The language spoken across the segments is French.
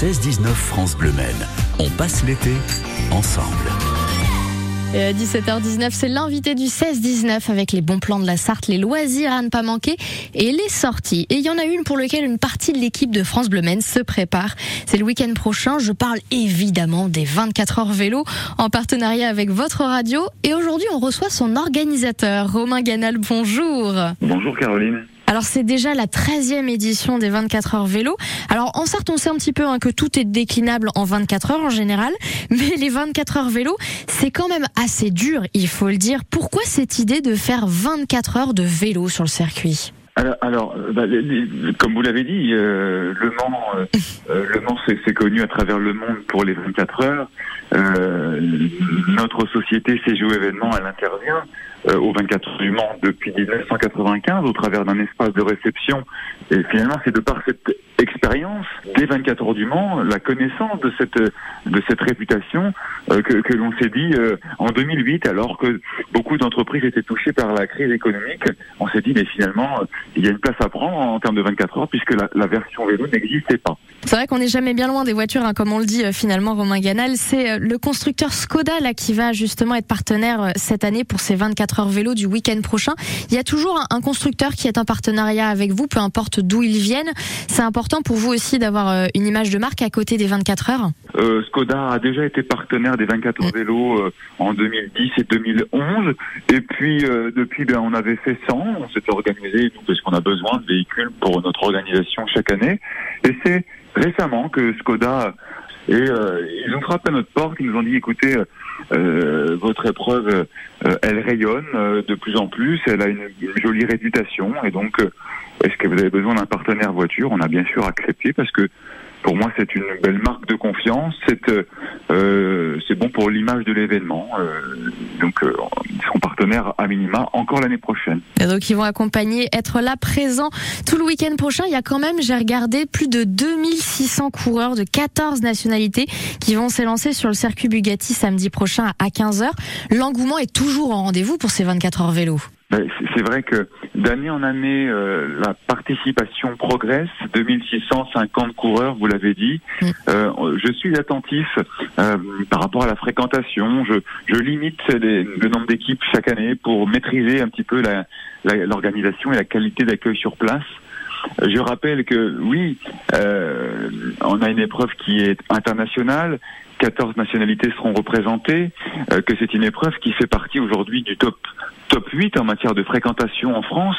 16-19 France Bleu Maine. On passe l'été ensemble. 17h19, c'est l'invité du 16-19 avec les bons plans de la Sarthe, les loisirs à ne pas manquer et les sorties. Et il y en a une pour laquelle une partie de l'équipe de France Bleu Maine se prépare. C'est le week-end prochain. Je parle évidemment des 24 heures vélo en partenariat avec votre radio. Et aujourd'hui, on reçoit son organisateur, Romain Ganal. Bonjour. Bonjour Caroline. Alors c'est déjà la 13e édition des 24 heures vélo. Alors en Sarthe, on sait un petit peu hein, que tout est déclinable en 24 heures en général, mais les 24 heures vélo, c'est quand même assez dur, il faut le dire. Pourquoi cette idée de faire 24 heures de vélo sur le circuit? Alors, euh, bah, comme vous l'avez dit, euh, Le Mans, euh, Le Mans c'est connu à travers le monde pour les 24 heures. notre société CGO événement, elle intervient euh, au 24 heures du Mans depuis 1995 au travers d'un espace de réception. Et finalement, c'est de par cette expérience des 24 heures du Mans, la connaissance de cette de cette réputation euh, que, que l'on s'est dit euh, en 2008, alors que beaucoup d'entreprises étaient touchées par la crise économique, on s'est dit mais finalement il y a une place à prendre en, termes de 24 heures puisque la, la version vélo n'existait pas. C'est vrai qu'on n'est jamais bien loin des voitures, hein, comme on le dit finalement Romain Ganal. C'est le constructeur Skoda là qui va justement être partenaire cette année pour ces 24 heures vélo du week-end prochain. Il y a toujours un constructeur qui est en partenariat avec vous, peu importe d'où ils viennent. C'est important pour vous aussi d'avoir euh, une image de marque à côté des 24 heures euh, Skoda a déjà été partenaire des 24 heures vélo euh, en 2010 et 2011. Et puis, depuis, ben, on avait fait 100. On s'était organisé parce qu'on a besoin de véhicules pour notre organisation chaque année. Et c'est récemment que Skoda et ils ont frappé à notre porte, ils nous ont dit écoutez, euh, votre épreuve, euh, elle rayonne euh, de plus en plus, elle a une, jolie réputation, et donc, est-ce que vous avez besoin d'un partenaire voiture? On a bien sûr accepté parce que pour moi, c'est une belle marque de confiance. C'est euh, c'est bon pour l'image de l'événement. Euh, donc, euh, ils seront partenaires à minima encore l'année prochaine. Et donc, ils vont accompagner, être là présent tout le week-end prochain. Il y a quand même, j'ai regardé, plus de 2600 coureurs de 14 nationalités qui vont s'élancer sur le circuit Bugatti samedi prochain à 15h. L'engouement est toujours en rendez-vous pour ces 24 heures vélo. Ben, c'est vrai que d'année en année, euh, la participation progresse. 2650 coureurs, vous l'avez dit. Mm. Euh, je suis attentif euh, par rapport à la fréquentation. Je, je limite le nombre d'équipes chaque année pour maîtriser un petit peu l'organisation et la qualité d'accueil sur place. Je rappelle que oui, on a une épreuve qui est internationale, 14 nationalités seront représentées, que c'est une épreuve qui fait partie aujourd'hui du top top 8 en matière de fréquentation en France,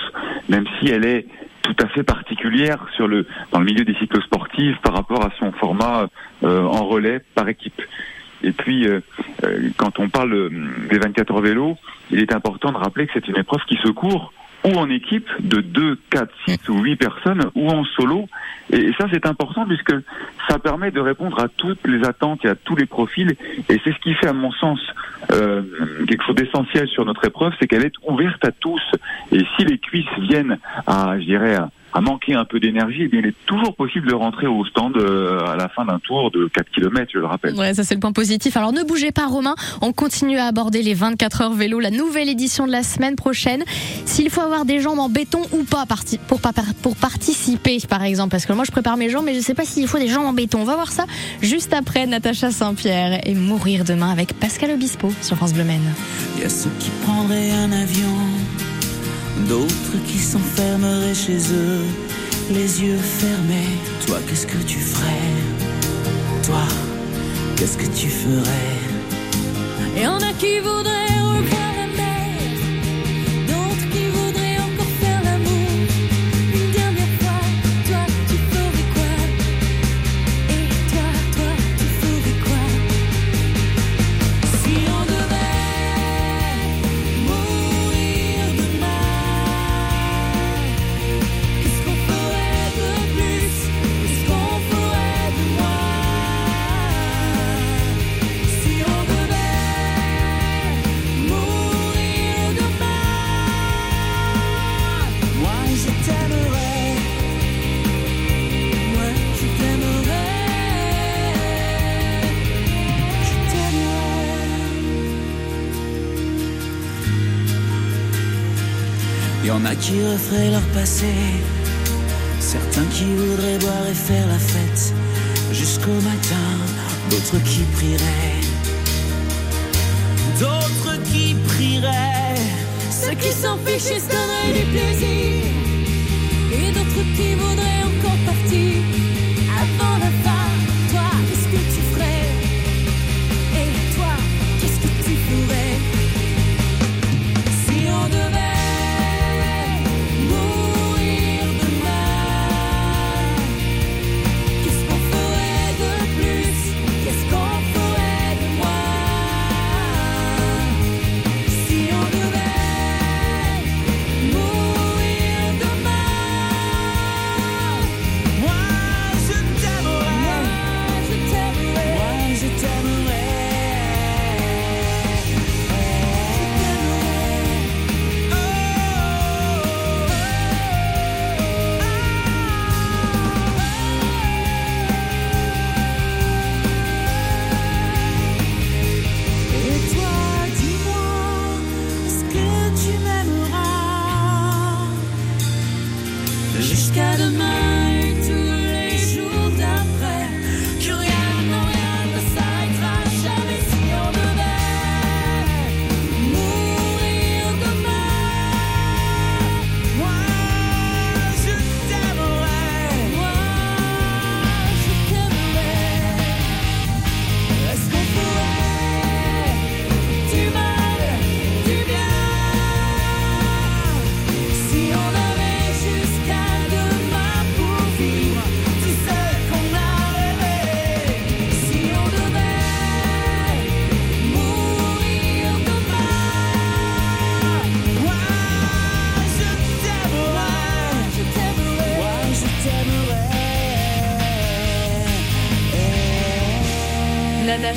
même si elle est tout à fait particulière sur le dans le milieu des cyclosportifs par rapport à son format euh, en relais par équipe. Et puis, euh, euh, quand on parle des 24 heures vélo, il est important de rappeler que c'est une épreuve qui se court ou en équipe de 2, 4, 6 ou 8 personnes ou en solo. Et ça, c'est important puisque ça permet de répondre à toutes les attentes et à tous les profils. Et c'est ce qui fait, à mon sens, euh, quelque chose d'essentiel sur notre épreuve, c'est qu'elle est ouverte à tous. Et si les cuisses viennent à, je dirais, à manquer un peu d'énergie, eh bien, il est toujours possible de rentrer au stand euh, à la fin d'un tour de 4 km, je le rappelle. Ouais, ça c'est le point positif. Alors ne bougez pas, Romain. On continue à aborder les 24 heures vélo, la nouvelle édition de la semaine prochaine. S'il faut avoir des jambes en béton ou pas pour, pour participer, par exemple, parce que moi je prépare mes jambes, mais je sais pas s'il faut des jambes en béton. On va voir ça juste après Natacha Saint-Pierre et mourir demain avec Pascal Obispo sur France Bleu Maine. Il y a ceux qui prendraient un avion d'autres qui s'enfermeraient chez eux, les yeux fermés. Toi, qu'est-ce que tu ferais? Toi, qu'est-ce que tu ferais? Et on a qui voudraient Y en a qui referaient leur passé, certains qui voudraient boire et faire la fête. jusqu'au matin, d'autres qui prieraient, d'autres qui prieraient, ceux qui s'en fichent et se donneraient du plaisir, et d'autres qui voudraient jusqu'à demain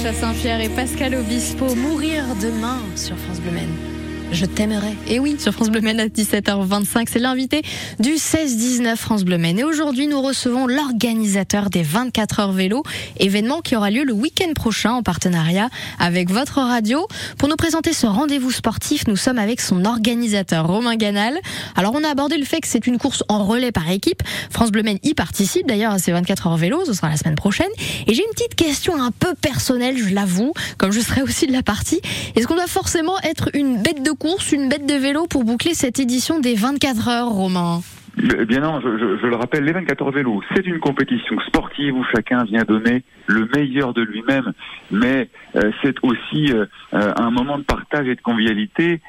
Natacha Saint-Pierre et Pascal Obispo, Mourir demain sur France Bleu. Je t'aimerais. Et oui, sur France Bleu Maine à 17h25, c'est l'invité du 16-19 France Bleu Maine. Et aujourd'hui, nous recevons l'organisateur des 24 heures vélo, événement qui aura lieu le week-end prochain en partenariat avec votre radio. Pour nous présenter ce rendez-vous sportif, nous sommes avec son organisateur, Romain Ganal. Alors, on a abordé le fait que c'est une course en relais par équipe. France Bleu Maine y participe d'ailleurs à ces 24 heures vélo, ce sera la semaine prochaine. Et j'ai une petite question un peu personnelle, je l'avoue, comme je serai aussi de la partie. Est-ce qu'on doit forcément être une bête de course, une bête de vélo pour boucler cette édition des 24 heures, Romain Eh bien non, je, le rappelle, les 24 heures vélo, c'est une compétition sportive où chacun vient donner le meilleur de lui-même, mais euh, c'est aussi euh, euh, un moment de partage et de convivialité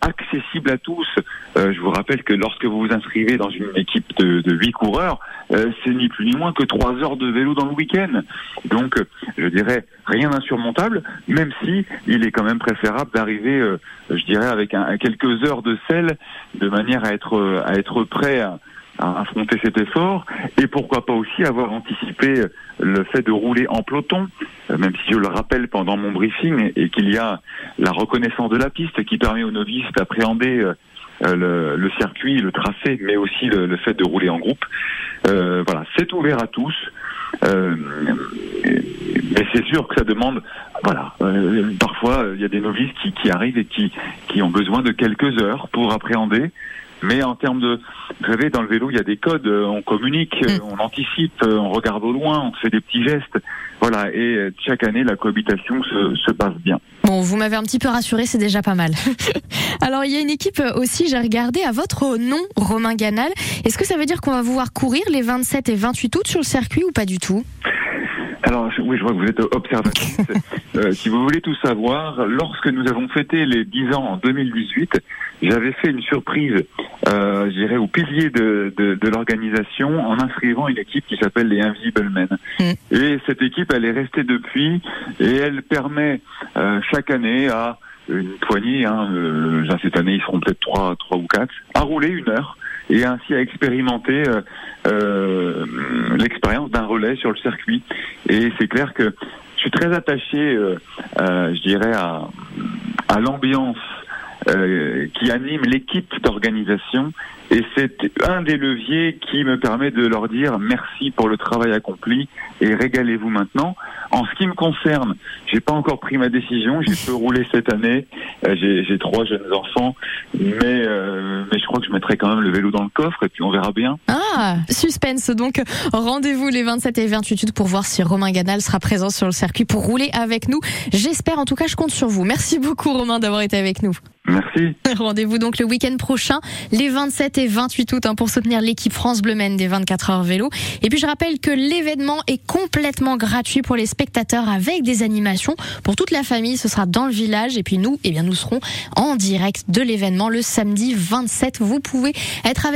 accessible à tous. Je vous rappelle que lorsque vous vous inscrivez dans une équipe de, de 8 coureurs, c'est ni plus ni moins que 3 heures de vélo dans le week-end. Donc, je dirais rien d'insurmontable, même si il est quand même préférable d'arriver, euh, je dirais, avec quelques heures de sel, de manière à être euh, à être prêt à, à affronter cet effort, et pourquoi pas aussi avoir anticipé euh, le fait de rouler en peloton, même si je le rappelle pendant mon briefing, et qu'il y a la reconnaissance de la piste qui permet aux novices d'appréhender le, le circuit, le tracé, mais aussi le, le fait de rouler en groupe. Euh, voilà, c'est ouvert à tous. Euh, mais c'est sûr que ça demande, voilà, euh, parfois il y a des novices qui, qui arrivent et qui ont besoin de quelques heures pour appréhender. Mais en termes de, vous savez, dans le vélo, il y a des codes, euh, on communique, euh, on anticipe, euh, on regarde au loin, on fait des petits gestes. Voilà, et chaque année, la cohabitation se, se passe bien. Bon, vous m'avez un petit peu rassuré, c'est déjà pas mal. Alors, il y a une équipe aussi, j'ai regardé à votre nom, Romain Ganal. Est-ce que ça veut dire qu'on va vous voir courir les 27 et 28 août sur le circuit ou pas du tout? Alors, oui, je vois que vous êtes observatrice. Euh, si vous voulez tout savoir, lorsque nous avons fêté les 10 ans en 2018, j'avais fait une surprise, euh, je dirais, au pilier de, de, de l'organisation en inscrivant une équipe qui s'appelle les Invisible Men. Mm. Et cette équipe, elle est restée depuis et elle permet euh, chaque année à une poignée, hein, euh, cette année ils seront peut-être trois, trois ou quatre, à rouler une heure et ainsi à expérimenter euh, euh, l'expérience d'un relais sur le circuit. Et c'est clair que je suis très attaché, euh, je dirais, à, à l'ambiance euh, qui anime l'équipe d'organisation Et c'est un des leviers qui me permet de leur dire merci pour le travail accompli et régalez-vous maintenant. En ce qui me concerne, j'ai pas encore pris ma décision. J'ai peu roulé cette année. Euh, j'ai trois jeunes enfants, mais euh, mais je crois que je mettrai quand même le vélo dans le coffre et puis on verra bien. Ah, suspense. Donc rendez-vous les 27 et 28 août pour voir si Romain Ganal sera présent sur le circuit pour rouler avec nous. J'espère, en tout cas, je compte sur vous. Merci beaucoup Romain d'avoir été avec nous. Merci. Rendez-vous donc le week-end prochain, les 27 et 28 août, hein, pour soutenir l'équipe France Bleu Maine des 24 heures vélo. Et puis je rappelle que l'événement est complètement gratuit pour les spectateurs avec des animations pour toute la famille. Ce sera dans le village. Et puis nous, eh bien, nous serons en direct de l'événement le samedi 27. Vous pouvez être avec